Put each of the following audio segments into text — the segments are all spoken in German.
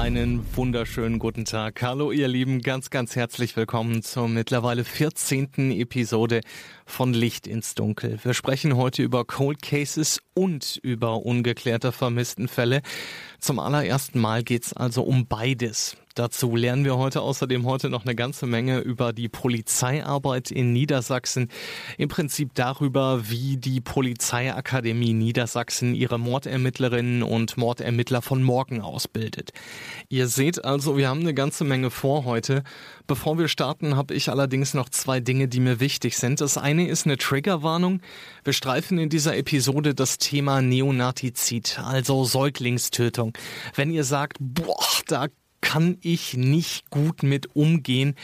Einen wunderschönen guten Tag. Hallo ihr Lieben, ganz, ganz herzlich willkommen zur mittlerweile 14. Episode von Licht ins Dunkel. Wir sprechen heute über Cold Cases und über ungeklärte Vermisstenfälle. Zum allerersten Mal geht's also um beides. Dazu lernen wir heute außerdem heute noch eine ganze Menge über die Polizeiarbeit in Niedersachsen. Im Prinzip darüber, wie die Polizeiakademie Niedersachsen ihre Mordermittlerinnen und Mordermittler von morgen ausbildet. Ihr seht also, wir haben eine ganze Menge vor heute. Bevor wir starten, habe ich allerdings noch zwei Dinge, die mir wichtig sind. Das eine ist eine Triggerwarnung. Wir streifen in dieser Episode das Thema Neonatizid, also Säuglingstötung. Wenn ihr sagt, boah, da kann ich nicht gut mit umgehen,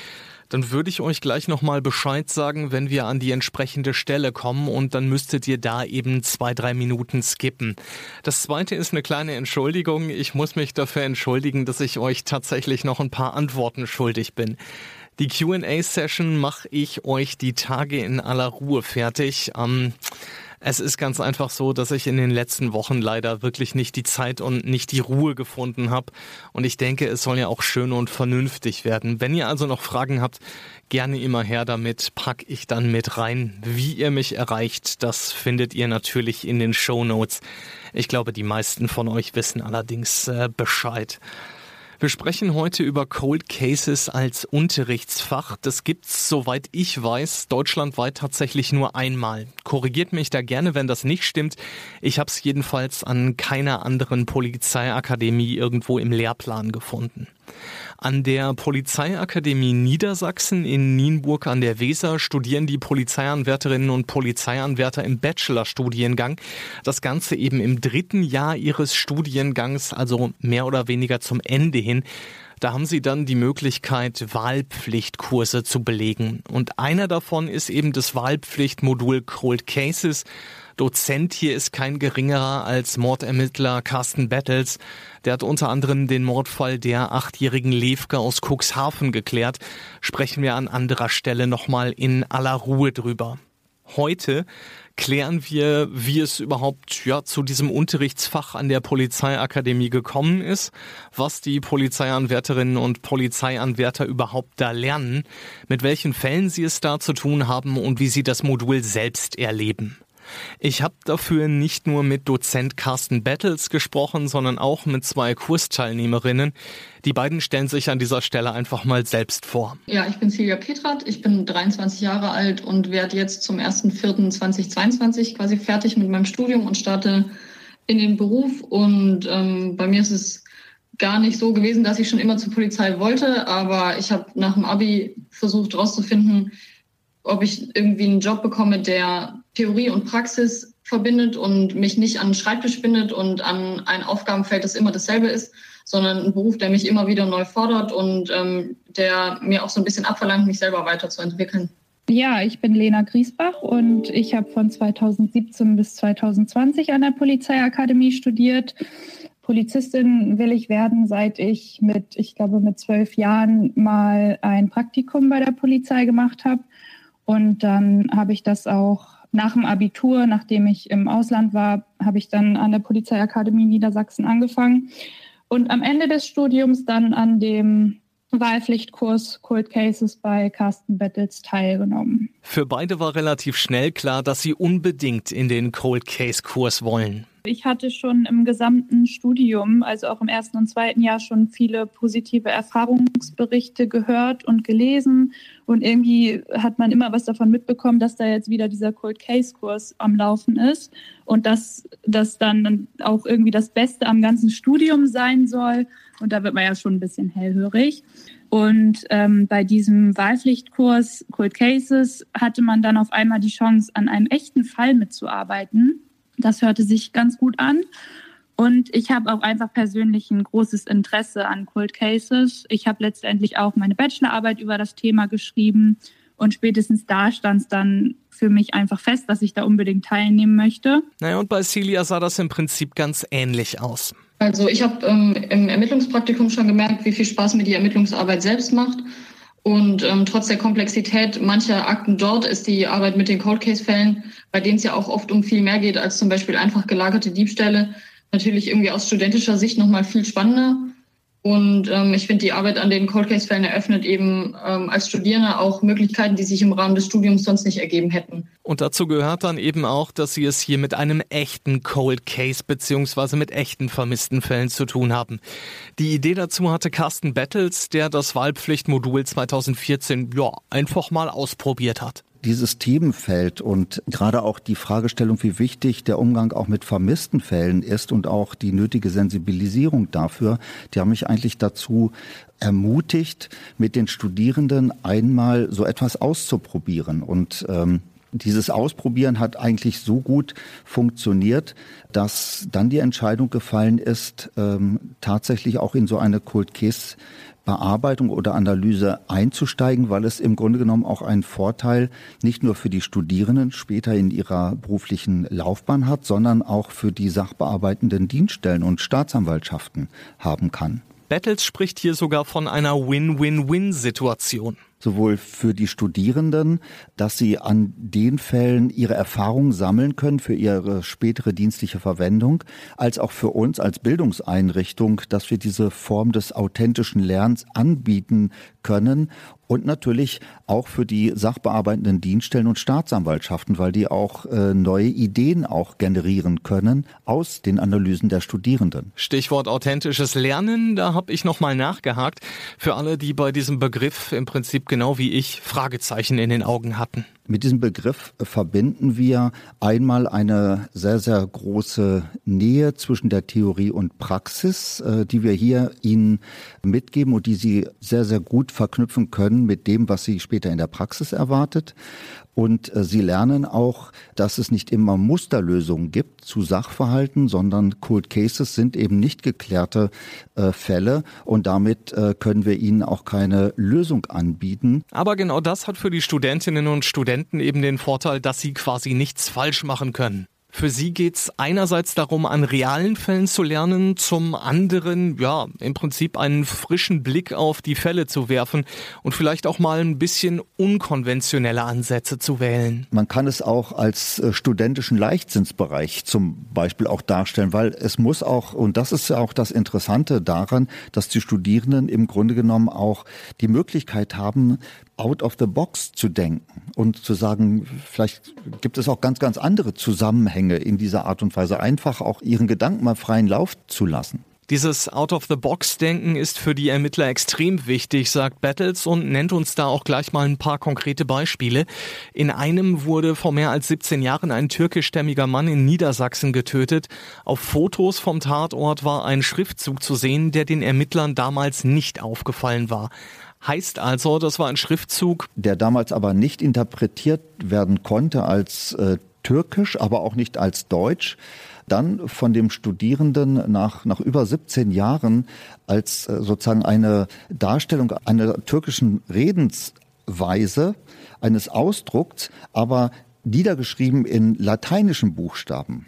dann würde ich euch gleich nochmal Bescheid sagen, wenn wir an die entsprechende Stelle kommen und dann müsstet ihr da eben zwei, drei Minuten skippen. Das zweite ist eine kleine Entschuldigung. Ich muss mich dafür entschuldigen, dass ich euch tatsächlich noch ein paar Antworten schuldig bin. Die QA-Session mache ich euch die Tage in aller Ruhe fertig. Ähm, es ist ganz einfach so, dass ich in den letzten Wochen leider wirklich nicht die Zeit und nicht die Ruhe gefunden habe. Und ich denke, es soll ja auch schön und vernünftig werden. Wenn ihr also noch Fragen habt, gerne immer her damit, pack ich dann mit rein. Wie ihr mich erreicht, das findet ihr natürlich in den Show Notes. Ich glaube, die meisten von euch wissen allerdings äh, Bescheid. Wir sprechen heute über Cold Cases als Unterrichtsfach. Das gibt's, soweit ich weiß, deutschlandweit tatsächlich nur einmal. Korrigiert mich da gerne, wenn das nicht stimmt. Ich habe es jedenfalls an keiner anderen Polizeiakademie irgendwo im Lehrplan gefunden. An der Polizeiakademie Niedersachsen in Nienburg an der Weser studieren die Polizeianwärterinnen und Polizeianwärter im Bachelorstudiengang. Das Ganze eben im dritten Jahr ihres Studiengangs, also mehr oder weniger zum Ende hin. Da haben sie dann die Möglichkeit, Wahlpflichtkurse zu belegen. Und einer davon ist eben das Wahlpflichtmodul Cold Cases. Dozent hier ist kein geringerer als Mordermittler Carsten Battles. Der hat unter anderem den Mordfall der achtjährigen Levke aus Cuxhaven geklärt. Sprechen wir an anderer Stelle nochmal in aller Ruhe drüber. Heute klären wir, wie es überhaupt ja, zu diesem Unterrichtsfach an der Polizeiakademie gekommen ist, was die Polizeianwärterinnen und Polizeianwärter überhaupt da lernen, mit welchen Fällen sie es da zu tun haben und wie sie das Modul selbst erleben. Ich habe dafür nicht nur mit Dozent Carsten Battles gesprochen, sondern auch mit zwei Kursteilnehmerinnen. Die beiden stellen sich an dieser Stelle einfach mal selbst vor. Ja, ich bin Silvia Petrat, ich bin 23 Jahre alt und werde jetzt zum 1.4.2022 quasi fertig mit meinem Studium und starte in den Beruf. Und ähm, bei mir ist es gar nicht so gewesen, dass ich schon immer zur Polizei wollte, aber ich habe nach dem Abi versucht herauszufinden, ob ich irgendwie einen Job bekomme, der Theorie und Praxis verbindet und mich nicht an den Schreibtisch bindet und an ein Aufgabenfeld, das immer dasselbe ist, sondern ein Beruf, der mich immer wieder neu fordert und ähm, der mir auch so ein bisschen abverlangt, mich selber weiterzuentwickeln. Ja, ich bin Lena Griesbach und ich habe von 2017 bis 2020 an der Polizeiakademie studiert. Polizistin will ich werden, seit ich mit, ich glaube, mit zwölf Jahren mal ein Praktikum bei der Polizei gemacht habe und dann habe ich das auch nach dem Abitur, nachdem ich im Ausland war, habe ich dann an der Polizeiakademie Niedersachsen angefangen und am Ende des Studiums dann an dem Wahlpflichtkurs Cold Cases bei Carsten Battles teilgenommen. Für beide war relativ schnell klar, dass sie unbedingt in den Cold Case Kurs wollen. Ich hatte schon im gesamten Studium, also auch im ersten und zweiten Jahr, schon viele positive Erfahrungsberichte gehört und gelesen. Und irgendwie hat man immer was davon mitbekommen, dass da jetzt wieder dieser Cold Case Kurs am Laufen ist und dass das dann auch irgendwie das Beste am ganzen Studium sein soll. Und da wird man ja schon ein bisschen hellhörig. Und ähm, bei diesem Wahlpflichtkurs Cold Cases hatte man dann auf einmal die Chance, an einem echten Fall mitzuarbeiten. Das hörte sich ganz gut an. Und ich habe auch einfach persönlich ein großes Interesse an Cold Cases. Ich habe letztendlich auch meine Bachelorarbeit über das Thema geschrieben Und spätestens da stand es dann für mich einfach fest, dass ich da unbedingt teilnehmen möchte. Naja, und bei Celia sah das im Prinzip ganz ähnlich aus. Also ich habe ähm, im Ermittlungspraktikum schon gemerkt, wie viel Spaß mir die Ermittlungsarbeit selbst macht. Und ähm, trotz der Komplexität mancher Akten dort ist die Arbeit mit den Cold Case-Fällen, bei denen es ja auch oft um viel mehr geht als zum Beispiel einfach gelagerte Diebstähle, natürlich irgendwie aus studentischer Sicht nochmal viel spannender. Und ähm, ich finde, die Arbeit an den Cold Case-Fällen eröffnet eben ähm, als Studierende auch Möglichkeiten, die sich im Rahmen des Studiums sonst nicht ergeben hätten. Und dazu gehört dann eben auch, dass Sie es hier mit einem echten Cold Case beziehungsweise mit echten vermissten Fällen zu tun haben. Die Idee dazu hatte Carsten Battles, der das Wahlpflichtmodul 2014 ja einfach mal ausprobiert hat dieses Themenfeld und gerade auch die Fragestellung, wie wichtig der Umgang auch mit vermissten Fällen ist und auch die nötige Sensibilisierung dafür, die haben mich eigentlich dazu ermutigt, mit den Studierenden einmal so etwas auszuprobieren. Und ähm, dieses Ausprobieren hat eigentlich so gut funktioniert, dass dann die Entscheidung gefallen ist, ähm, tatsächlich auch in so eine Cold Case Bearbeitung oder Analyse einzusteigen, weil es im Grunde genommen auch einen Vorteil nicht nur für die Studierenden später in ihrer beruflichen Laufbahn hat, sondern auch für die sachbearbeitenden Dienststellen und Staatsanwaltschaften haben kann. Battles spricht hier sogar von einer Win-Win-Win-Situation sowohl für die Studierenden, dass sie an den Fällen ihre Erfahrungen sammeln können für ihre spätere dienstliche Verwendung, als auch für uns als Bildungseinrichtung, dass wir diese Form des authentischen Lernens anbieten können und natürlich auch für die sachbearbeitenden Dienststellen und Staatsanwaltschaften, weil die auch äh, neue Ideen auch generieren können aus den Analysen der Studierenden. Stichwort authentisches Lernen, da habe ich noch mal nachgehakt für alle, die bei diesem Begriff im Prinzip genau wie ich Fragezeichen in den Augen hatten. Mit diesem Begriff verbinden wir einmal eine sehr, sehr große Nähe zwischen der Theorie und Praxis, äh, die wir hier Ihnen mitgeben und die Sie sehr, sehr gut verknüpfen können mit dem, was Sie später in der Praxis erwartet. Und äh, sie lernen auch, dass es nicht immer Musterlösungen gibt zu Sachverhalten, sondern Cold Cases sind eben nicht geklärte äh, Fälle und damit äh, können wir ihnen auch keine Lösung anbieten. Aber genau das hat für die Studentinnen und Studenten eben den Vorteil, dass sie quasi nichts falsch machen können. Für Sie geht es einerseits darum, an realen Fällen zu lernen, zum anderen, ja, im Prinzip einen frischen Blick auf die Fälle zu werfen und vielleicht auch mal ein bisschen unkonventionelle Ansätze zu wählen. Man kann es auch als äh, studentischen Leichtsinnsbereich zum Beispiel auch darstellen, weil es muss auch, und das ist ja auch das Interessante daran, dass die Studierenden im Grunde genommen auch die Möglichkeit haben, out of the box zu denken und zu sagen, vielleicht gibt es auch ganz, ganz andere Zusammenhänge in dieser Art und Weise, einfach auch ihren Gedanken mal freien Lauf zu lassen. Dieses Out-of-the-Box-Denken ist für die Ermittler extrem wichtig, sagt Battles und nennt uns da auch gleich mal ein paar konkrete Beispiele. In einem wurde vor mehr als 17 Jahren ein türkischstämmiger Mann in Niedersachsen getötet. Auf Fotos vom Tatort war ein Schriftzug zu sehen, der den Ermittlern damals nicht aufgefallen war. Heißt also, das war ein Schriftzug, der damals aber nicht interpretiert werden konnte als äh, türkisch, aber auch nicht als deutsch dann von dem Studierenden nach, nach über 17 Jahren als äh, sozusagen eine Darstellung einer türkischen Redensweise, eines Ausdrucks, aber niedergeschrieben in lateinischen Buchstaben.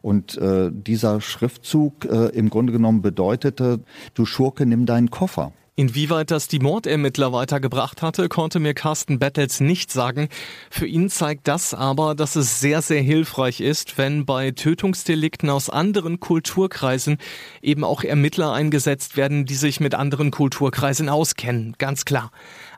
Und äh, dieser Schriftzug äh, im Grunde genommen bedeutete, du Schurke, nimm deinen Koffer. Inwieweit das die Mordermittler weitergebracht hatte, konnte mir Carsten Battles nicht sagen. Für ihn zeigt das aber, dass es sehr, sehr hilfreich ist, wenn bei Tötungsdelikten aus anderen Kulturkreisen eben auch Ermittler eingesetzt werden, die sich mit anderen Kulturkreisen auskennen. Ganz klar.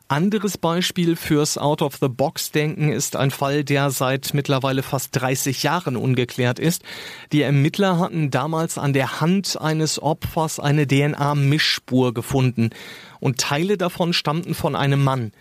Anderes Beispiel fürs Out-of-the-Box-Denken ist ein Fall, der seit mittlerweile fast 30 Jahren ungeklärt ist. Die Ermittler hatten damals an der Hand eines Opfers eine DNA-Mischspur gefunden und Teile davon stammten von einem Mann.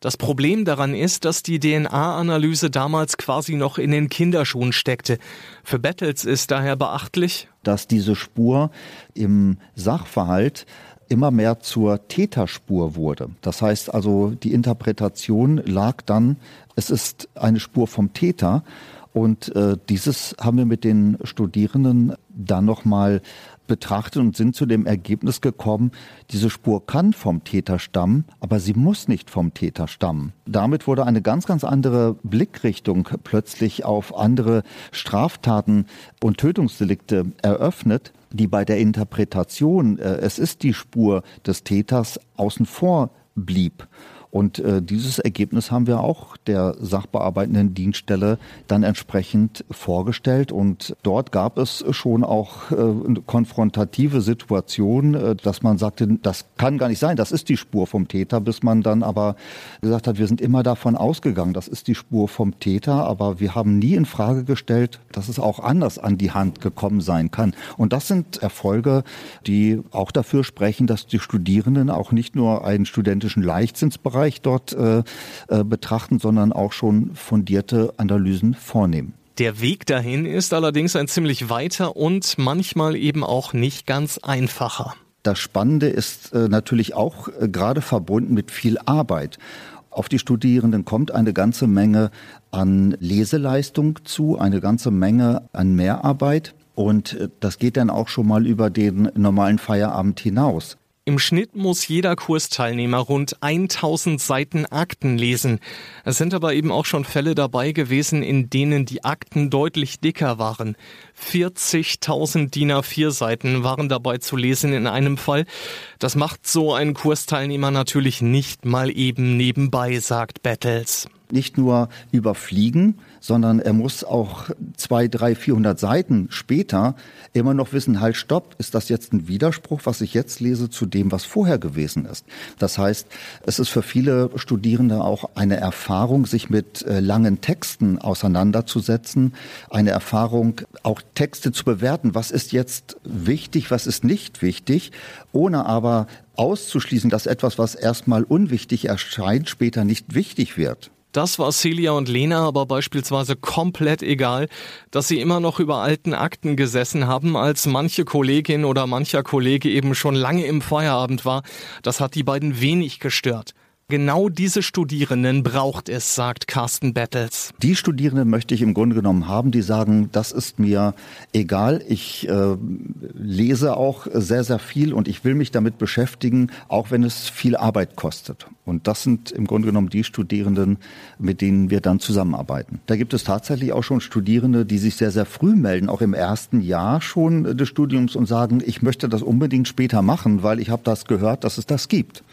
Das Problem daran ist, dass die DNA-Analyse damals quasi noch in den Kinderschuhen steckte. Für Battles ist daher beachtlich, dass diese Spur im Sachverhalt immer mehr zur Täterspur wurde. Das heißt also, die Interpretation lag dann, es ist eine Spur vom Täter. Und äh, dieses haben wir mit den Studierenden dann nochmal betrachtet und sind zu dem Ergebnis gekommen, diese Spur kann vom Täter stammen, aber sie muss nicht vom Täter stammen. Damit wurde eine ganz, ganz andere Blickrichtung plötzlich auf andere Straftaten und Tötungsdelikte eröffnet, die bei der Interpretation, äh, es ist die Spur des Täters, außen vor blieb. Und äh, dieses Ergebnis haben wir auch der sachbearbeitenden Dienststelle dann entsprechend vorgestellt. Und dort gab es schon auch äh, konfrontative Situationen, äh, dass man sagte, das kann gar nicht sein, das ist die Spur vom Täter, bis man dann aber gesagt hat, wir sind immer davon ausgegangen, das ist die Spur vom Täter, aber wir haben nie in Frage gestellt, dass es auch anders an die Hand gekommen sein kann. Und das sind Erfolge, die auch dafür sprechen, dass die Studierenden auch nicht nur einen studentischen Leichtzinsbereich Bereich dort äh, äh, betrachten, sondern auch schon fundierte Analysen vornehmen. Der Weg dahin ist allerdings ein ziemlich weiter und manchmal eben auch nicht ganz einfacher. Das Spannende ist äh, natürlich auch äh, gerade verbunden mit viel Arbeit. Auf die Studierenden kommt eine ganze Menge an Leseleistung zu, eine ganze Menge an Mehrarbeit. Und das geht dann auch schon mal über den normalen Feierabend hinaus. Im Schnitt muss jeder Kursteilnehmer rund 1000 Seiten Akten lesen. Es sind aber eben auch schon Fälle dabei gewesen, in denen die Akten deutlich dicker waren. 40.000 DIN A4 Seiten waren dabei zu lesen in einem Fall. Das macht so ein Kursteilnehmer natürlich nicht mal eben nebenbei, sagt Battles. Nicht nur überfliegen, sondern er muss auch zwei, drei, vierhundert Seiten später immer noch wissen, halt, stopp, ist das jetzt ein Widerspruch, was ich jetzt lese, zu dem, was vorher gewesen ist. Das heißt, es ist für viele Studierende auch eine Erfahrung, sich mit äh, langen Texten auseinanderzusetzen, eine Erfahrung, auch Texte zu bewerten, was ist jetzt wichtig, was ist nicht wichtig, ohne aber auszuschließen, dass etwas, was erstmal unwichtig erscheint, später nicht wichtig wird. Das war Celia und Lena aber beispielsweise komplett egal, dass sie immer noch über alten Akten gesessen haben, als manche Kollegin oder mancher Kollege eben schon lange im Feierabend war. Das hat die beiden wenig gestört. Genau diese Studierenden braucht es, sagt Carsten Battles. Die Studierenden möchte ich im Grunde genommen haben, die sagen, das ist mir egal, ich äh, lese auch sehr, sehr viel und ich will mich damit beschäftigen, auch wenn es viel Arbeit kostet. Und das sind im Grunde genommen die Studierenden, mit denen wir dann zusammenarbeiten. Da gibt es tatsächlich auch schon Studierende, die sich sehr, sehr früh melden, auch im ersten Jahr schon des Studiums und sagen, ich möchte das unbedingt später machen, weil ich habe das gehört, dass es das gibt.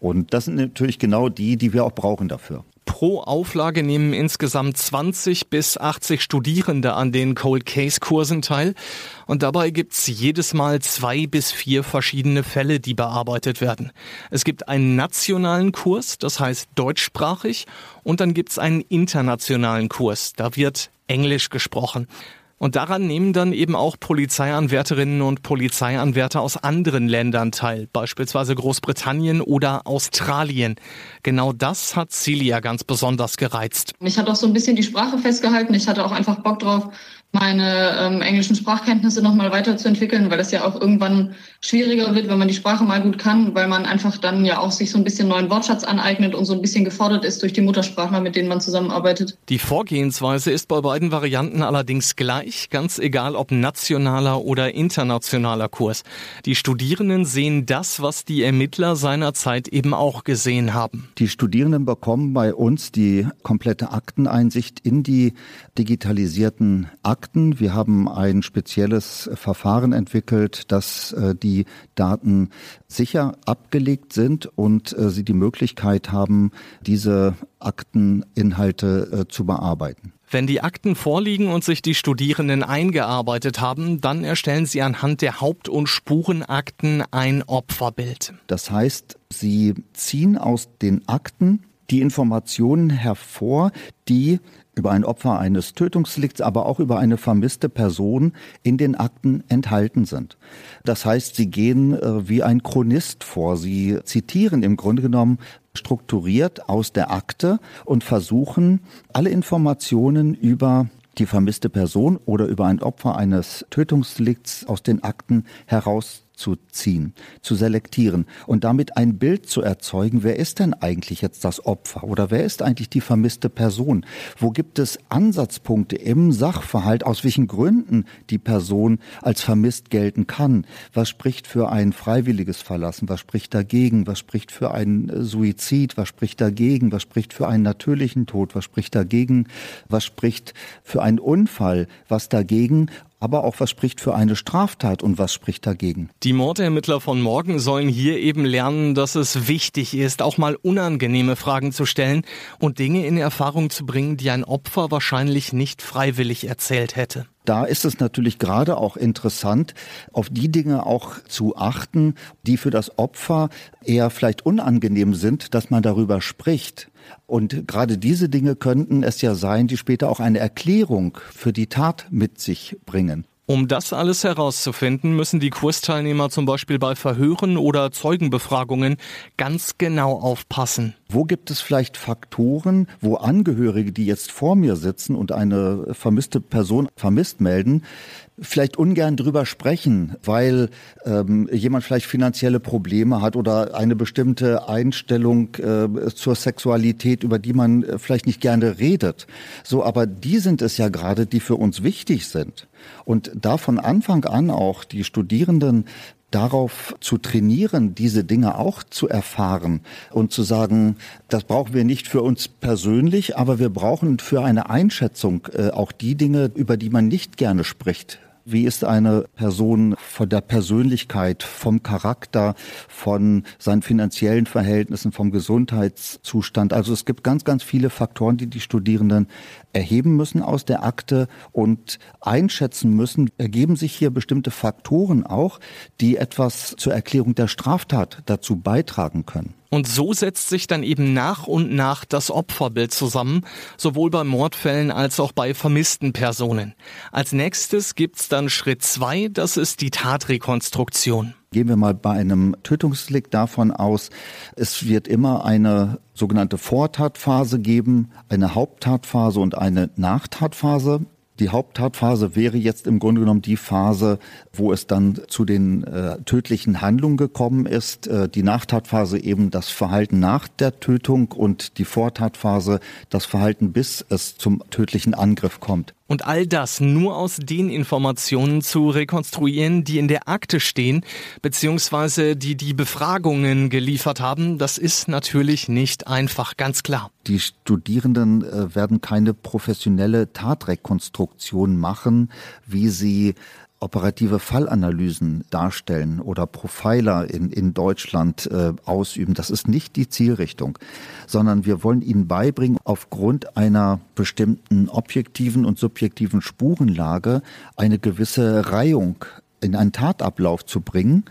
Und das sind natürlich genau die, die wir auch brauchen dafür. Pro Auflage nehmen insgesamt 20 bis 80 Studierende an den Cold Case Kursen teil. Und dabei gibt's jedes Mal zwei bis vier verschiedene Fälle, die bearbeitet werden. Es gibt einen nationalen Kurs, das heißt deutschsprachig, und dann gibt's einen internationalen Kurs, da wird Englisch gesprochen. Und daran nehmen dann eben auch Polizeianwärterinnen und Polizeianwärter aus anderen Ländern teil, beispielsweise Großbritannien oder Australien. Genau das hat Celia ganz besonders gereizt. Mich hat auch so ein bisschen die Sprache festgehalten. Ich hatte auch einfach Bock drauf, meine ähm, englischen Sprachkenntnisse nochmal weiterzuentwickeln, weil es ja auch irgendwann schwieriger wird, wenn man die Sprache mal gut kann, weil man einfach dann ja auch sich so ein bisschen neuen Wortschatz aneignet und so ein bisschen gefordert ist durch die Muttersprachler, mit denen man zusammenarbeitet. Die Vorgehensweise ist bei beiden Varianten allerdings gleich, ganz egal ob nationaler oder internationaler Kurs. Die Studierenden sehen das, was die Ermittler seinerzeit eben auch gesehen haben. Die Studierenden bekommen bei uns die komplette Akteneinsicht in die digitalisierten Akten Akten. Wir haben ein spezielles Verfahren entwickelt, dass äh, die Daten sicher abgelegt sind und äh, sie die Möglichkeit haben, diese Akteninhalte äh, zu bearbeiten. Wenn die Akten vorliegen und sich die Studierenden eingearbeitet haben, dann erstellen sie anhand der Haupt- und Spurenakten ein Opferbild. Das heißt, sie ziehen aus den Akten die Informationen hervor, die über ein Opfer eines Tötungsdelikts, aber auch über eine vermisste Person in den Akten enthalten sind. Das heißt, sie gehen äh, wie ein Chronist vor. Sie zitieren im Grunde genommen strukturiert aus der Akte und versuchen, alle Informationen über die vermisste Person oder über ein Opfer eines Tötungsdelikts aus den Akten heraus zu ziehen, zu selektieren und damit ein Bild zu erzeugen, wer ist denn eigentlich jetzt das Opfer oder wer ist eigentlich die vermisste Person? Wo gibt es Ansatzpunkte im Sachverhalt, aus welchen Gründen die Person als vermisst gelten kann? Was spricht für ein freiwilliges Verlassen? Was spricht dagegen? Was spricht für einen äh, Suizid? Was spricht dagegen? Was spricht für einen natürlichen Tod? Was spricht dagegen? Was spricht für einen Unfall? Was dagegen? Aber auch was spricht für eine Straftat und was spricht dagegen. Die Mordermittler von morgen sollen hier eben lernen, dass es wichtig ist, auch mal unangenehme Fragen zu stellen und Dinge in Erfahrung zu bringen, die ein Opfer wahrscheinlich nicht freiwillig erzählt hätte da ist es natürlich gerade auch interessant, auf die Dinge auch zu achten, die für das Opfer eher vielleicht unangenehm sind, dass man darüber spricht. Und gerade diese Dinge könnten es ja sein, die später auch eine Erklärung für die Tat mit sich bringen. Um das alles herauszufinden, müssen die Kursteilnehmer zum Beispiel bei Verhören oder Zeugenbefragungen ganz genau aufpassen. Wo gibt es vielleicht Faktoren, wo Angehörige, die jetzt vor mir sitzen und eine vermisste Person vermisst melden, vielleicht ungern drüber sprechen, weil ähm, jemand vielleicht finanzielle Probleme hat oder eine bestimmte Einstellung äh, zur Sexualität, über die man äh, vielleicht nicht gerne redet. So, aber die sind es ja gerade, die für uns wichtig sind. Und da von Anfang an auch die Studierenden darauf zu trainieren, diese Dinge auch zu erfahren und zu sagen, das brauchen wir nicht für uns persönlich, aber wir brauchen für eine Einschätzung äh, auch die Dinge, über die man nicht gerne spricht. Wie ist eine Person von der Persönlichkeit, vom Charakter, von seinen finanziellen Verhältnissen, vom Gesundheitszustand? Also es gibt ganz, ganz viele Faktoren, die die Studierenden erheben müssen aus der Akte und einschätzen müssen. Ergeben sich hier bestimmte Faktoren auch, die etwas zur Erklärung der Straftat dazu beitragen können? Und so setzt sich dann eben nach und nach das Opferbild zusammen, sowohl bei Mordfällen als auch bei vermissten Personen. Als nächstes gibt's dann Schritt zwei, das ist die Tatrekonstruktion. Gehen wir mal bei einem Tötungsdelikt davon aus, es wird immer eine sogenannte Vortatphase geben, eine Haupttatphase und eine Nachtatphase. Die Haupttatphase wäre jetzt im Grunde genommen die Phase, wo es dann zu den äh, tödlichen Handlungen gekommen ist. Äh, die Nachtatphase eben das Verhalten nach der Tötung und die Vortatphase das Verhalten, bis es zum tödlichen Angriff kommt. Und all das nur aus den Informationen zu rekonstruieren, die in der Akte stehen, beziehungsweise die die Befragungen geliefert haben, das ist natürlich nicht einfach, ganz klar. Die Studierenden äh, werden keine professionelle Tatrekonstruktion machen, wie sie operative Fallanalysen darstellen oder Profiler in, in Deutschland äh, ausüben. Das ist nicht die Zielrichtung, sondern wir wollen ihnen beibringen, aufgrund einer bestimmten objektiven und subjektiven Spurenlage eine gewisse Reihung in einen Tatablauf zu bringen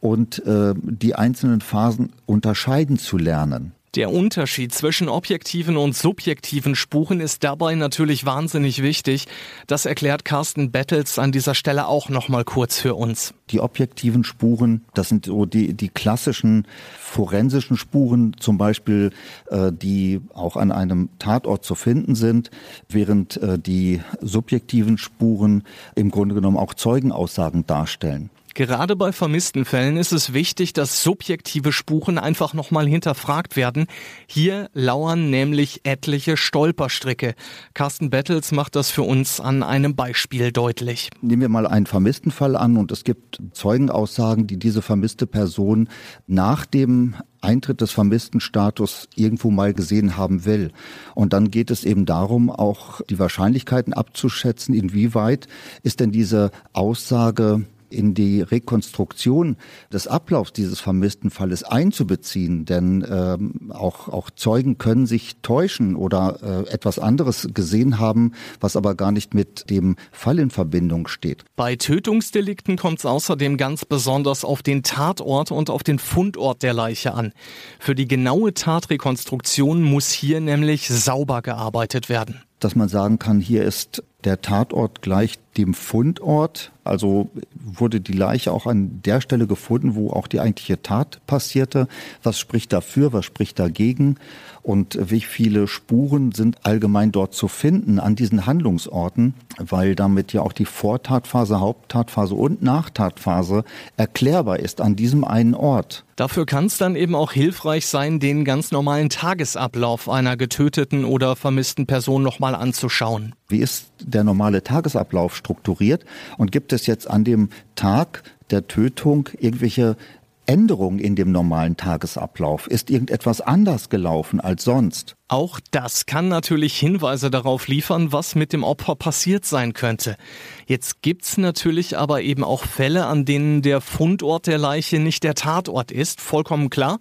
und äh, die einzelnen Phasen unterscheiden zu lernen. Der Unterschied zwischen objektiven und subjektiven Spuren ist dabei natürlich wahnsinnig wichtig. Das erklärt Carsten Battles an dieser Stelle auch nochmal kurz für uns. Die objektiven Spuren, das sind so die, die klassischen forensischen Spuren, zum Beispiel, äh, die auch an einem Tatort zu finden sind, während äh, die subjektiven Spuren im Grunde genommen auch Zeugenaussagen darstellen. Gerade bei vermissten Fällen ist es wichtig, dass subjektive Spuren einfach nochmal hinterfragt werden. Hier lauern nämlich etliche Stolperstricke. Carsten Bettels macht das für uns an einem Beispiel deutlich. Nehmen wir mal einen vermissten Fall an und es gibt Zeugenaussagen, die diese vermisste Person nach dem Eintritt des vermissten Status irgendwo mal gesehen haben will. Und dann geht es eben darum, auch die Wahrscheinlichkeiten abzuschätzen, inwieweit ist denn diese Aussage in die Rekonstruktion des Ablaufs dieses vermissten Falles einzubeziehen. Denn ähm, auch, auch Zeugen können sich täuschen oder äh, etwas anderes gesehen haben, was aber gar nicht mit dem Fall in Verbindung steht. Bei Tötungsdelikten kommt es außerdem ganz besonders auf den Tatort und auf den Fundort der Leiche an. Für die genaue Tatrekonstruktion muss hier nämlich sauber gearbeitet werden dass man sagen kann, hier ist Der Tatort gleicht dem Fundort, also wurde die Leiche auch an der Stelle gefunden, wo auch die eigentliche Tat passierte. Was spricht dafür, was spricht dagegen? Und wie viele Spuren sind allgemein dort zu finden an diesen Handlungsorten, weil damit ja auch die Vortatphase, Haupttatphase und Nachtatphase erklärbar ist an diesem einen Ort. Dafür kann es dann eben auch hilfreich sein, den ganz normalen Tagesablauf einer getöteten oder vermissten Person nochmal anzuschauen. Wie ist der normale Tagesablauf strukturiert? Und gibt es jetzt an dem Tag der Tötung irgendwelche Änderungen in dem normalen Tagesablauf? Ist irgendetwas anders gelaufen als sonst? Auch das kann natürlich Hinweise darauf liefern, was mit dem Opfer passiert sein könnte. Jetzt gibt's natürlich aber eben auch Fälle, an denen der Fundort der Leiche nicht der Tatort ist, vollkommen klar.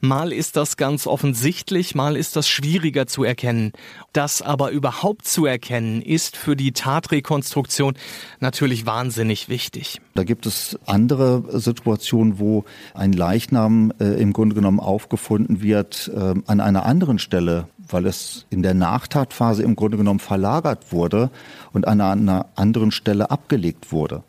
Mal ist das ganz offensichtlich, mal ist das schwieriger zu erkennen. Das aber überhaupt zu erkennen, ist für die Tatrekonstruktion natürlich wahnsinnig wichtig. Da gibt es andere Situationen, wo ein Leichnam äh, im Grunde genommen aufgefunden wird äh, an einer anderen Stelle weil es in der Nachtatphase im Grunde genommen verlagert wurde und an einer anderen Stelle abgelegt wurde.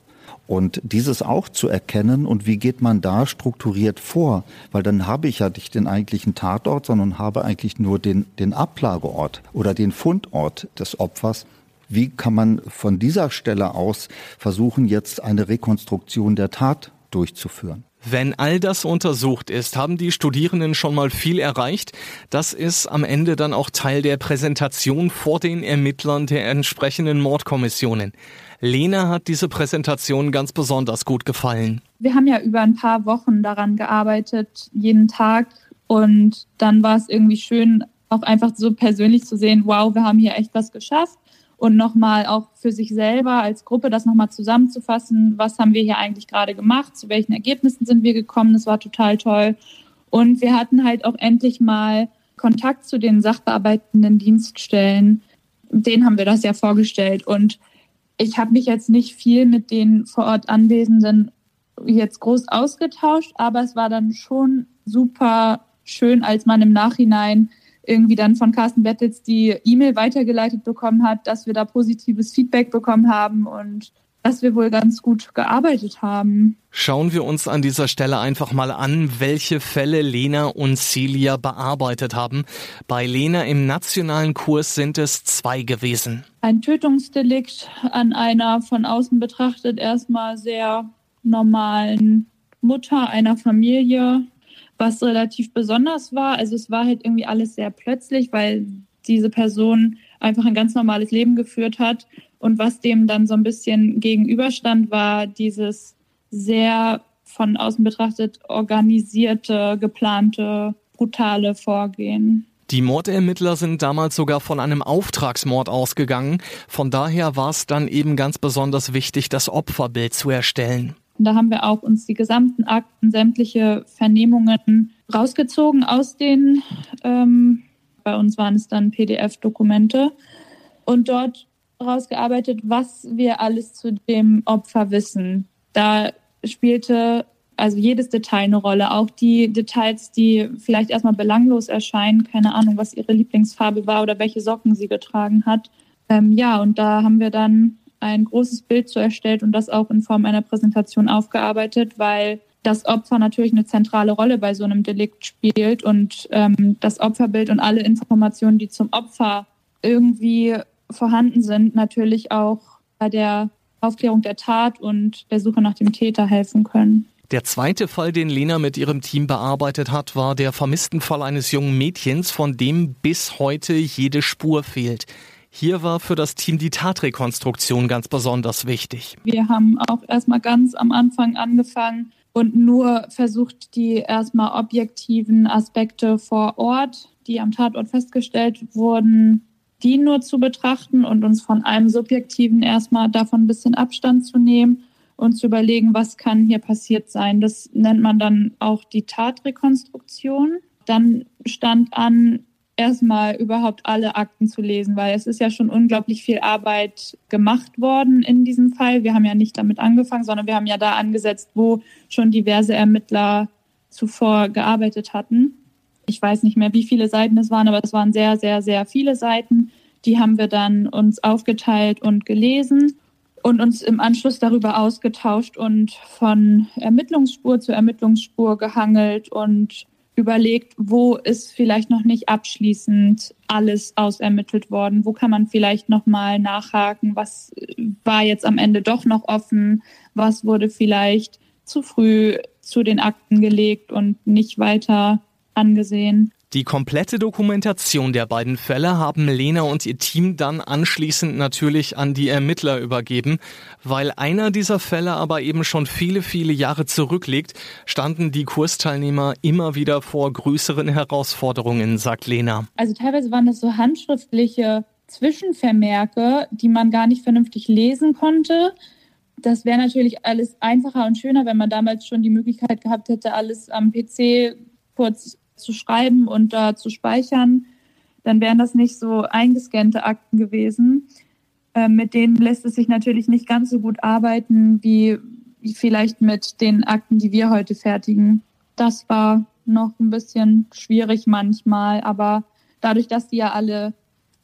Und dieses auch zu erkennen und wie geht man da strukturiert vor? Weil dann habe ich ja nicht den eigentlichen Tatort, sondern habe eigentlich nur den, den Ablageort oder den Fundort des Opfers. Wie kann man von dieser Stelle aus versuchen, jetzt eine Rekonstruktion der Tat durchzuführen? Wenn all das untersucht ist, haben die Studierenden schon mal viel erreicht. Das ist am Ende dann auch Teil der Präsentation vor den Ermittlern der entsprechenden Mordkommissionen. Lena hat diese Präsentation ganz besonders gut gefallen. Wir haben ja über ein paar Wochen daran gearbeitet, jeden Tag. Und dann war es irgendwie schön, auch einfach so persönlich zu sehen, wow, wir haben hier echt was geschafft und nochmal auch für sich selber als Gruppe das nochmal zusammenzufassen, was haben wir hier eigentlich gerade gemacht, zu welchen Ergebnissen sind wir gekommen, das war total toll. Und wir hatten halt auch endlich mal Kontakt zu den sachbearbeitenden Dienststellen. Denen haben wir das ja vorgestellt. Und ich habe mich jetzt nicht viel mit den vor Ort Anwesenden jetzt groß ausgetauscht, aber es war dann schon super schön, als man im Nachhinein irgendwie dann von Carsten Bettels die E-Mail weitergeleitet bekommen hat, dass wir da positives Feedback bekommen haben und dass wir wohl ganz gut gearbeitet haben. Schauen wir uns an dieser Stelle einfach mal an, welche Fälle Lena und Celia bearbeitet haben. Bei Lena im nationalen Kurs sind es zwei gewesen. Ein Tötungsdelikt an einer von außen betrachtet erstmal sehr normalen Mutter einer Familie, was relativ besonders war. Also es war halt irgendwie alles sehr plötzlich, weil diese Person einfach ein ganz normales Leben geführt hat. Und was dem dann so ein bisschen gegenüberstand, war dieses sehr von außen betrachtet organisierte, geplante, brutale Vorgehen. Die Mordermittler sind damals sogar von einem Auftragsmord ausgegangen. Von daher war es dann eben ganz besonders wichtig, das Opferbild zu erstellen. Und da haben wir auch uns die gesamten Akten, sämtliche Vernehmungen rausgezogen aus den, ähm, bei uns waren es dann PDF-Dokumente und dort rausgearbeitet, was wir alles zu dem Opfer wissen. Da spielte also jedes Detail eine Rolle, auch die Details, die vielleicht erstmal belanglos erscheinen, keine Ahnung, was ihre Lieblingsfarbe war oder welche Socken sie getragen hat. Ähm, ja, und da haben wir dann ein großes Bild zu erstellt und das auch in Form einer Präsentation aufgearbeitet, weil das Opfer natürlich eine zentrale Rolle bei so einem Delikt spielt und ähm, das Opferbild und alle Informationen, die zum Opfer irgendwie vorhanden sind, natürlich auch bei der Aufklärung der Tat und der Suche nach dem Täter helfen können. Der zweite Fall, den Lena mit ihrem Team bearbeitet hat, war der vermissten Fall eines jungen Mädchens, von dem bis heute jede Spur fehlt. Hier war für das Team die Tatrekonstruktion ganz besonders wichtig. Wir haben auch erstmal ganz am Anfang angefangen und nur versucht, die erstmal objektiven Aspekte vor Ort, die am Tatort festgestellt wurden, die nur zu betrachten und uns von einem subjektiven erstmal davon ein bisschen Abstand zu nehmen und zu überlegen, was kann hier passiert sein. Das nennt man dann auch die Tatrekonstruktion. Dann stand an, erstmal überhaupt alle Akten zu lesen, weil es ist ja schon unglaublich viel Arbeit gemacht worden in diesem Fall. Wir haben ja nicht damit angefangen, sondern wir haben ja da angesetzt, wo schon diverse Ermittler zuvor gearbeitet hatten. Ich weiß nicht mehr, wie viele Seiten es waren, aber es waren sehr, sehr, sehr viele Seiten, Die haben wir dann uns aufgeteilt und gelesen und uns im Anschluss darüber ausgetauscht und von Ermittlungsspur zu Ermittlungsspur gehangelt und überlegt, wo ist vielleicht noch nicht abschließend alles ausermittelt worden, wo kann man vielleicht noch mal nachhaken, was war jetzt am Ende doch noch offen, was wurde vielleicht zu früh zu den Akten gelegt und nicht weiter angesehen. Die komplette Dokumentation der beiden Fälle haben Lena und ihr Team dann anschließend natürlich an die Ermittler übergeben. Weil einer dieser Fälle aber eben schon viele, viele Jahre zurückliegt, standen die Kursteilnehmer immer wieder vor größeren Herausforderungen, sagt Lena. Also teilweise waren das so handschriftliche Zwischenvermerke, die man gar nicht vernünftig lesen konnte. Das wäre natürlich alles einfacher und schöner, wenn man damals schon die Möglichkeit gehabt hätte, alles am PC kurz zu schreiben und da zu speichern, dann wären das nicht so eingescannte Akten gewesen. Äh, mit denen lässt es sich natürlich nicht ganz so gut arbeiten wie, wie vielleicht mit den Akten, die wir heute fertigen. Das war noch ein bisschen schwierig manchmal, aber dadurch, dass die ja alle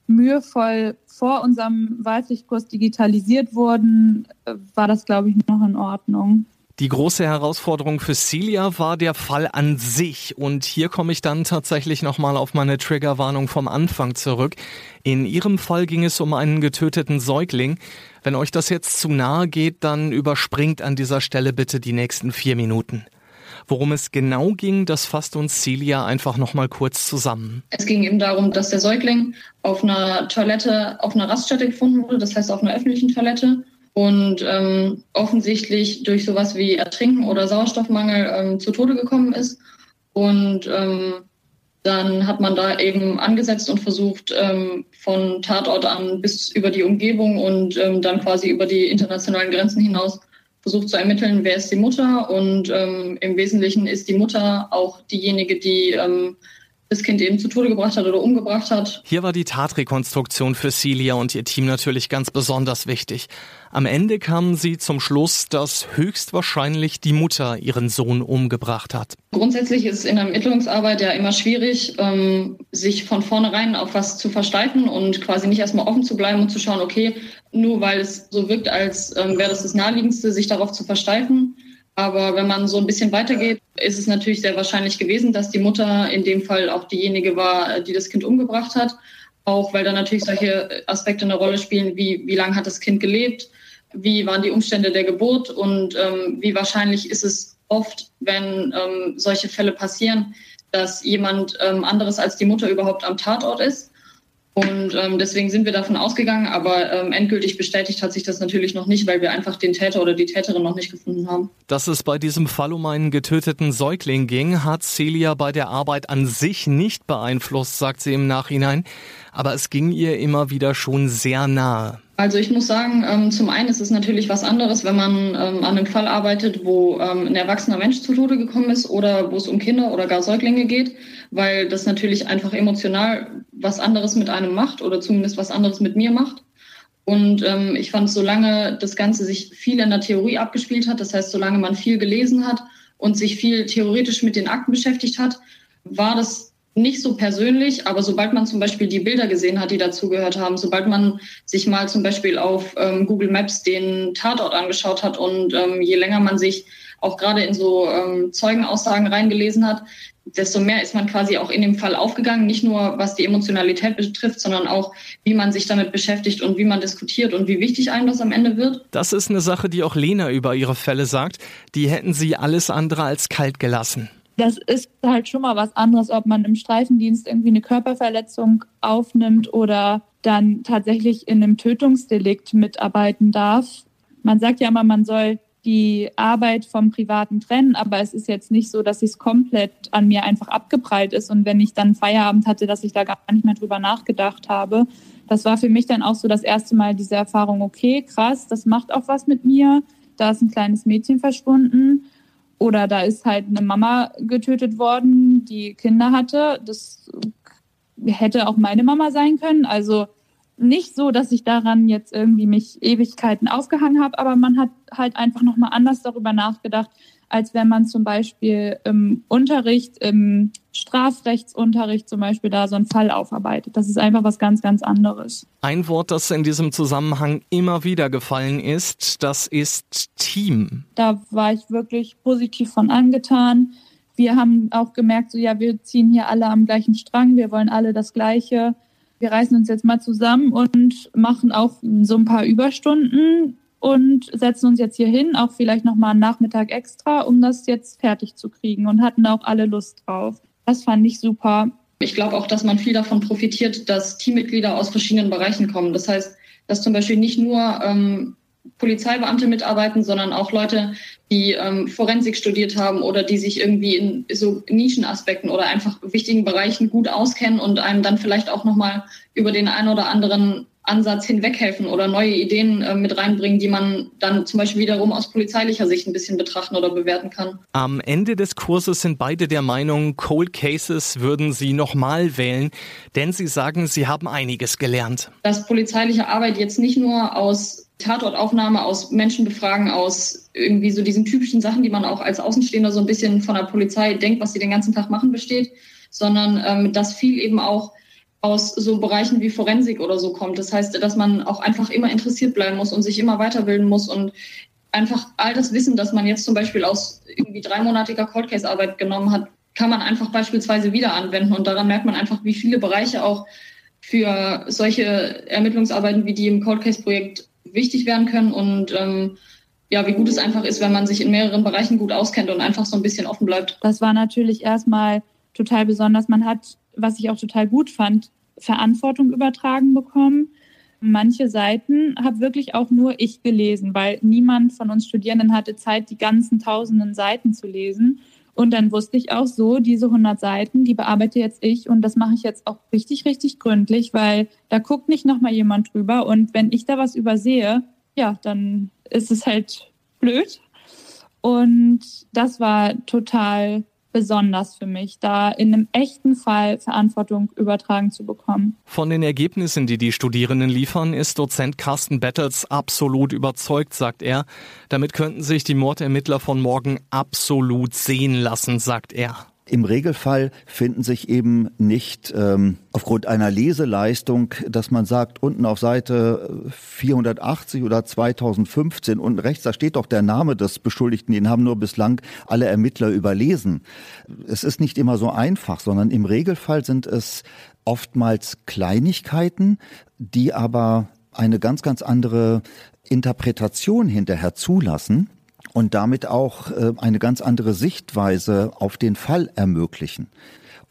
mühevoll vor unserem Wahlpflichtkurs digitalisiert wurden, äh, war das, glaube ich, noch in Ordnung. Die große Herausforderung für Celia war der Fall an sich. Und hier komme ich dann tatsächlich nochmal auf meine Triggerwarnung vom Anfang zurück. In ihrem Fall ging es um einen getöteten Säugling. Wenn euch das jetzt zu nahe geht, dann überspringt an dieser Stelle bitte die nächsten vier Minuten. Worum es genau ging, das fasst uns Celia einfach nochmal kurz zusammen. Es ging eben darum, dass der Säugling auf einer Toilette, auf einer Raststätte gefunden wurde, das heißt auf einer öffentlichen Toilette und ähm, offensichtlich durch sowas wie Ertrinken oder Sauerstoffmangel ähm, zu Tode gekommen ist. Und ähm, dann hat man da eben angesetzt und versucht, ähm, von Tatort an bis über die Umgebung und ähm, dann quasi über die internationalen Grenzen hinaus versucht zu ermitteln, wer ist die Mutter. Und ähm, im Wesentlichen ist die Mutter auch diejenige, die das Kind eben zu Tode gebracht hat oder umgebracht hat. Hier war die Tatrekonstruktion für Celia und ihr Team natürlich ganz besonders wichtig. Am Ende kamen sie zum Schluss, dass höchstwahrscheinlich die Mutter ihren Sohn umgebracht hat. Grundsätzlich ist es in der Ermittlungsarbeit ja immer schwierig, ähm, sich von vornherein auf was zu versteifen und quasi nicht erstmal offen zu bleiben und zu schauen, okay, nur weil es so wirkt, als ähm, wäre das das Naheliegendste, sich darauf zu versteifen. Aber wenn man so ein bisschen weitergeht, ist es natürlich sehr wahrscheinlich gewesen, dass die Mutter in dem Fall auch diejenige war, die das Kind umgebracht hat. Auch weil da natürlich solche Aspekte eine Rolle spielen, wie wie lange hat das Kind gelebt, wie waren die Umstände der Geburt und ähm, wie wahrscheinlich ist es oft, wenn ähm, solche Fälle passieren, dass jemand ähm, anderes als die Mutter überhaupt am Tatort ist. Und ähm, deswegen sind wir davon ausgegangen, aber ähm, endgültig bestätigt hat sich das natürlich noch nicht, weil wir einfach den Täter oder die Täterin noch nicht gefunden haben. Dass es bei diesem Fall um einen getöteten Säugling ging, hat Celia bei der Arbeit an sich nicht beeinflusst, sagt sie im Nachhinein. Aber es ging ihr immer wieder schon sehr nahe. Also ich muss sagen, ähm, zum einen ist es natürlich was anderes, wenn man ähm, an einem Fall arbeitet, wo ähm, ein erwachsener Mensch zu Tode gekommen ist oder wo es um Kinder oder gar Säuglinge geht, weil das natürlich einfach emotional was anderes mit einem macht oder zumindest was anderes mit mir macht. Und ich fand, solange das Ganze sich viel in der Theorie abgespielt hat, das heißt, solange man viel gelesen hat und sich viel theoretisch mit den Akten beschäftigt hat, war das nicht so persönlich, aber sobald man zum Beispiel die Bilder gesehen hat, die dazugehört haben, sobald man sich mal zum Beispiel auf ähm, Google Maps den Tatort angeschaut hat und ähm, je länger man sich auch gerade in so ähm, Zeugenaussagen reingelesen hat, desto mehr ist man quasi auch in dem Fall aufgegangen, nicht nur was die Emotionalität betrifft, sondern auch, wie man sich damit beschäftigt und wie man diskutiert und wie wichtig einem das am Ende wird. Das ist eine Sache, die auch Lena über ihre Fälle sagt. Die hätten sie alles andere als kalt gelassen das ist halt schon mal was anderes, ob man im Streifendienst irgendwie eine Körperverletzung aufnimmt oder dann tatsächlich in einem Tötungsdelikt mitarbeiten darf. Man sagt ja immer, man soll die Arbeit vom Privaten trennen, aber es ist jetzt nicht so, dass es komplett an mir einfach abgeprallt ist und wenn ich dann Feierabend hatte, dass ich da gar nicht mehr drüber nachgedacht habe. Das war für mich dann auch so das erste Mal diese Erfahrung, okay, krass, das macht auch was mit mir. Da ist ein kleines Mädchen verschwunden oder da ist halt eine Mama getötet worden, die Kinder hatte. Das hätte auch meine Mama sein können. Also nicht so, dass ich daran jetzt irgendwie mich Ewigkeiten aufgehangen habe, aber man hat halt einfach nochmal anders darüber nachgedacht, als wenn man zum Beispiel im Unterricht, im Strafrechtsunterricht zum Beispiel da so einen Fall aufarbeitet. Das ist einfach was ganz, ganz anderes. Ein Wort, das in diesem Zusammenhang immer wieder gefallen ist, das ist Team. Da war ich wirklich positiv von angetan. Wir haben auch gemerkt, so ja, wir ziehen hier alle am gleichen Strang, wir wollen alle das Gleiche. Wir reißen uns jetzt mal zusammen und machen auch so ein paar Überstunden und setzen uns jetzt hier hin, auch vielleicht nochmal einen Nachmittag extra, um das jetzt fertig zu kriegen und hatten auch alle Lust drauf. Das fand ich super. Ich glaube auch, dass man viel davon profitiert, dass Teammitglieder aus verschiedenen Bereichen kommen. Das heißt, dass zum Beispiel nicht nur ähm, Polizeibeamte mitarbeiten, sondern auch Leute, die ähm, Forensik studiert haben oder die sich irgendwie in so Nischenaspekten oder einfach wichtigen Bereichen gut auskennen und einem dann vielleicht auch nochmal über den einen oder anderen Ansatz hinweghelfen oder neue Ideen äh, mit reinbringen, die man dann zum Beispiel wiederum aus polizeilicher Sicht ein bisschen betrachten oder bewerten kann. Am Ende des Kurses sind beide der Meinung, Cold Cases würden sie nochmal wählen, denn sie sagen, sie haben einiges gelernt. Dass polizeiliche Arbeit jetzt nicht nur aus Tatortaufnahme, aus Menschenbefragen, aus irgendwie so diesen typischen Sachen, die man auch als Außenstehender so ein bisschen von der Polizei denkt, was sie den ganzen Tag machen, besteht, sondern ähm, dass viel eben auch aus so Bereichen wie Forensik oder so kommt. Das heißt, dass man auch einfach immer interessiert bleiben muss und sich immer weiterbilden muss und einfach all das Wissen, das man jetzt zum Beispiel aus irgendwie dreimonatiger Cold Case Arbeit genommen hat, kann man einfach beispielsweise wieder anwenden. Und daran merkt man einfach, wie viele Bereiche auch für solche Ermittlungsarbeiten wie die im Cold Case Projekt wichtig werden können und ähm, ja, wie gut es einfach ist, wenn man sich in mehreren Bereichen gut auskennt und einfach so ein bisschen offen bleibt. Das war natürlich erstmal total besonders. Man hat was ich auch total gut fand, Verantwortung übertragen bekommen. Manche Seiten habe wirklich auch nur ich gelesen, weil niemand von uns Studierenden hatte Zeit, die ganzen tausenden Seiten zu lesen. Und dann wusste ich auch so, diese 100 Seiten, die bearbeite jetzt ich und das mache ich jetzt auch richtig, richtig gründlich, weil da guckt nicht nochmal jemand drüber. Und wenn ich da was übersehe, ja, dann ist es halt blöd. Und das war total besonders für mich, da in einem echten Fall Verantwortung übertragen zu bekommen. Von den Ergebnissen, die die Studierenden liefern, ist Dozent Carsten Battles absolut überzeugt, sagt er. Damit könnten sich die Mordermittler von morgen absolut sehen lassen, sagt er. Im Regelfall finden sich eben nicht ähm, aufgrund einer Leseleistung, dass man sagt, unten auf Seite 480 oder 2015 unten rechts, da steht doch der Name des Beschuldigten, den haben nur bislang alle Ermittler überlesen. Es ist nicht immer so einfach, sondern im Regelfall sind es oftmals Kleinigkeiten, die aber eine ganz, ganz andere Interpretation hinterher zulassen und damit auch äh, eine ganz andere Sichtweise auf den Fall ermöglichen.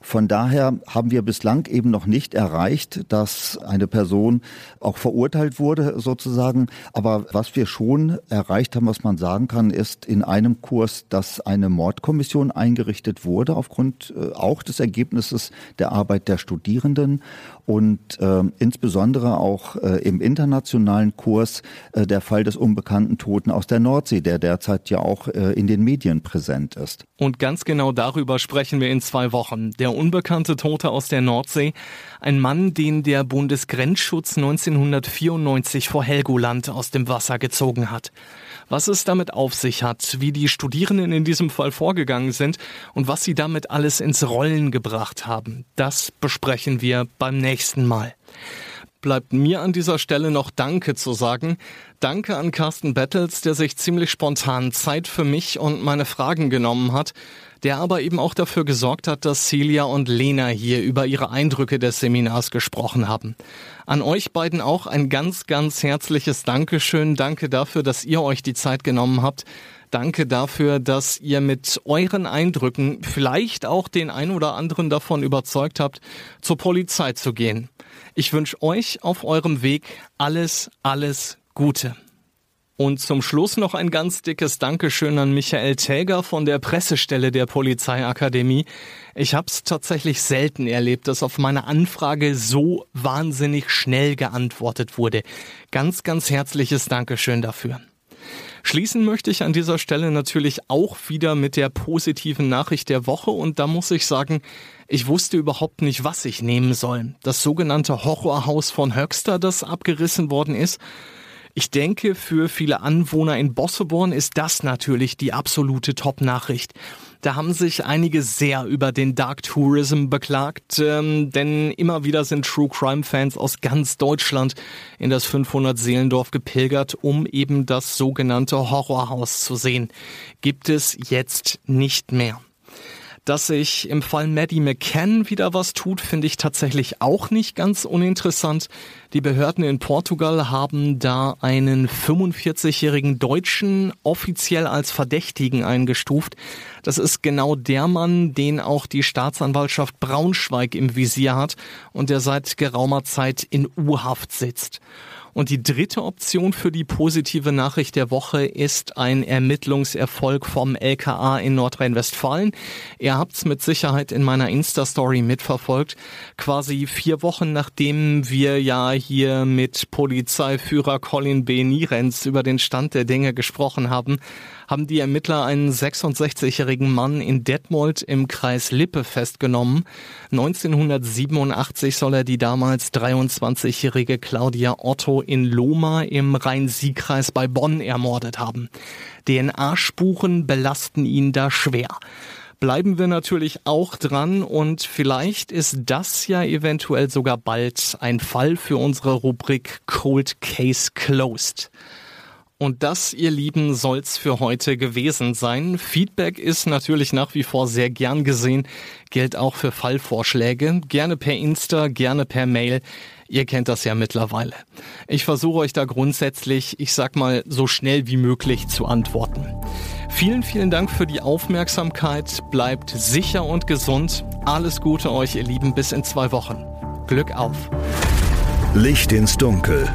Von daher haben wir bislang eben noch nicht erreicht, dass eine Person auch verurteilt wurde sozusagen. Aber was wir schon erreicht haben, was man sagen kann, ist in einem Kurs, dass eine Mordkommission eingerichtet wurde aufgrund äh, auch des Ergebnisses der Arbeit der Studierenden und äh, insbesondere auch äh, im internationalen Kurs äh, der Fall des unbekannten Toten aus der Nordsee, der derzeit ja auch äh, in den Medien präsent ist. Und ganz genau darüber sprechen wir in zwei Wochen. Der unbekannte Tote aus der Nordsee, ein Mann, den der Bundesgrenzschutz 1994 vor Helgoland aus dem Wasser gezogen hat. Was es damit auf sich hat, wie die Studierenden in diesem Fall vorgegangen sind und was sie damit alles ins Rollen gebracht haben, das besprechen wir beim nächsten Mal bleibt mir an dieser Stelle noch Danke zu sagen. Danke an Carsten Battles, der sich ziemlich spontan Zeit für mich und meine Fragen genommen hat, der aber eben auch dafür gesorgt hat, dass Celia und Lena hier über ihre Eindrücke des Seminars gesprochen haben. An euch beiden auch ein ganz, ganz herzliches Dankeschön. Danke dafür, dass ihr euch die Zeit genommen habt. Danke dafür, dass ihr mit euren Eindrücken vielleicht auch den ein oder anderen davon überzeugt habt, zur Polizei zu gehen. Ich wünsche euch auf eurem Weg alles, alles Gute. Und zum Schluss noch ein ganz dickes Dankeschön an Michael Täger von der Pressestelle der Polizeiakademie. Ich habe es tatsächlich selten erlebt, dass auf meine Anfrage so wahnsinnig schnell geantwortet wurde. Ganz, ganz herzliches Dankeschön dafür. Schließen möchte ich an dieser Stelle natürlich auch wieder mit der positiven Nachricht der Woche und da muss ich sagen, ich wusste überhaupt nicht, was ich nehmen soll. Das sogenannte Horrorhaus von Höxter, das abgerissen worden ist, Ich denke, für viele Anwohner in Bosseborn ist das natürlich die absolute Top-Nachricht. Da haben sich einige sehr über den Dark Tourism beklagt, ähm, denn immer wieder sind True Crime Fans aus ganz Deutschland in das 500 Seelendorf gepilgert, um eben das sogenannte Horrorhaus zu sehen. Gibt es jetzt nicht mehr. Dass sich im Fall Maddie McCann wieder was tut, finde ich tatsächlich auch nicht ganz uninteressant. Die Behörden in Portugal haben da einen 45-jährigen Deutschen offiziell als Verdächtigen eingestuft. Das ist genau der Mann, den auch die Staatsanwaltschaft Braunschweig im Visier hat und der seit geraumer Zeit in U-Haft sitzt. Und die dritte Option für die positive Nachricht der Woche ist ein Ermittlungserfolg vom LKA in Nordrhein-Westfalen. Ihr habt's mit Sicherheit in meiner Insta-Story mitverfolgt. Quasi vier Wochen nachdem wir ja hier mit Polizeiführer Colin B. Nierenz über den Stand der Dinge gesprochen haben, haben die Ermittler einen 66-jährigen Mann in Detmold im Kreis Lippe festgenommen. 1987 soll er die damals 23-jährige Claudia Otto in Loma im Rhein-Sieg-Kreis bei Bonn ermordet haben. DNA-Spuren belasten ihn da schwer bleiben wir natürlich auch dran und vielleicht ist das ja eventuell sogar bald ein Fall für unsere Rubrik Cold Case Closed. Und das, ihr Lieben, soll's für heute gewesen sein. Feedback ist natürlich nach wie vor sehr gern gesehen, gilt auch für Fallvorschläge. Gerne per Insta, gerne per Mail. Ihr kennt das ja mittlerweile. Ich versuche euch da grundsätzlich, ich sag mal, so schnell wie möglich zu antworten. Vielen, vielen Dank für die Aufmerksamkeit. Bleibt sicher und gesund. Alles Gute euch, ihr Lieben, bis in zwei Wochen. Glück auf. Licht ins Dunkel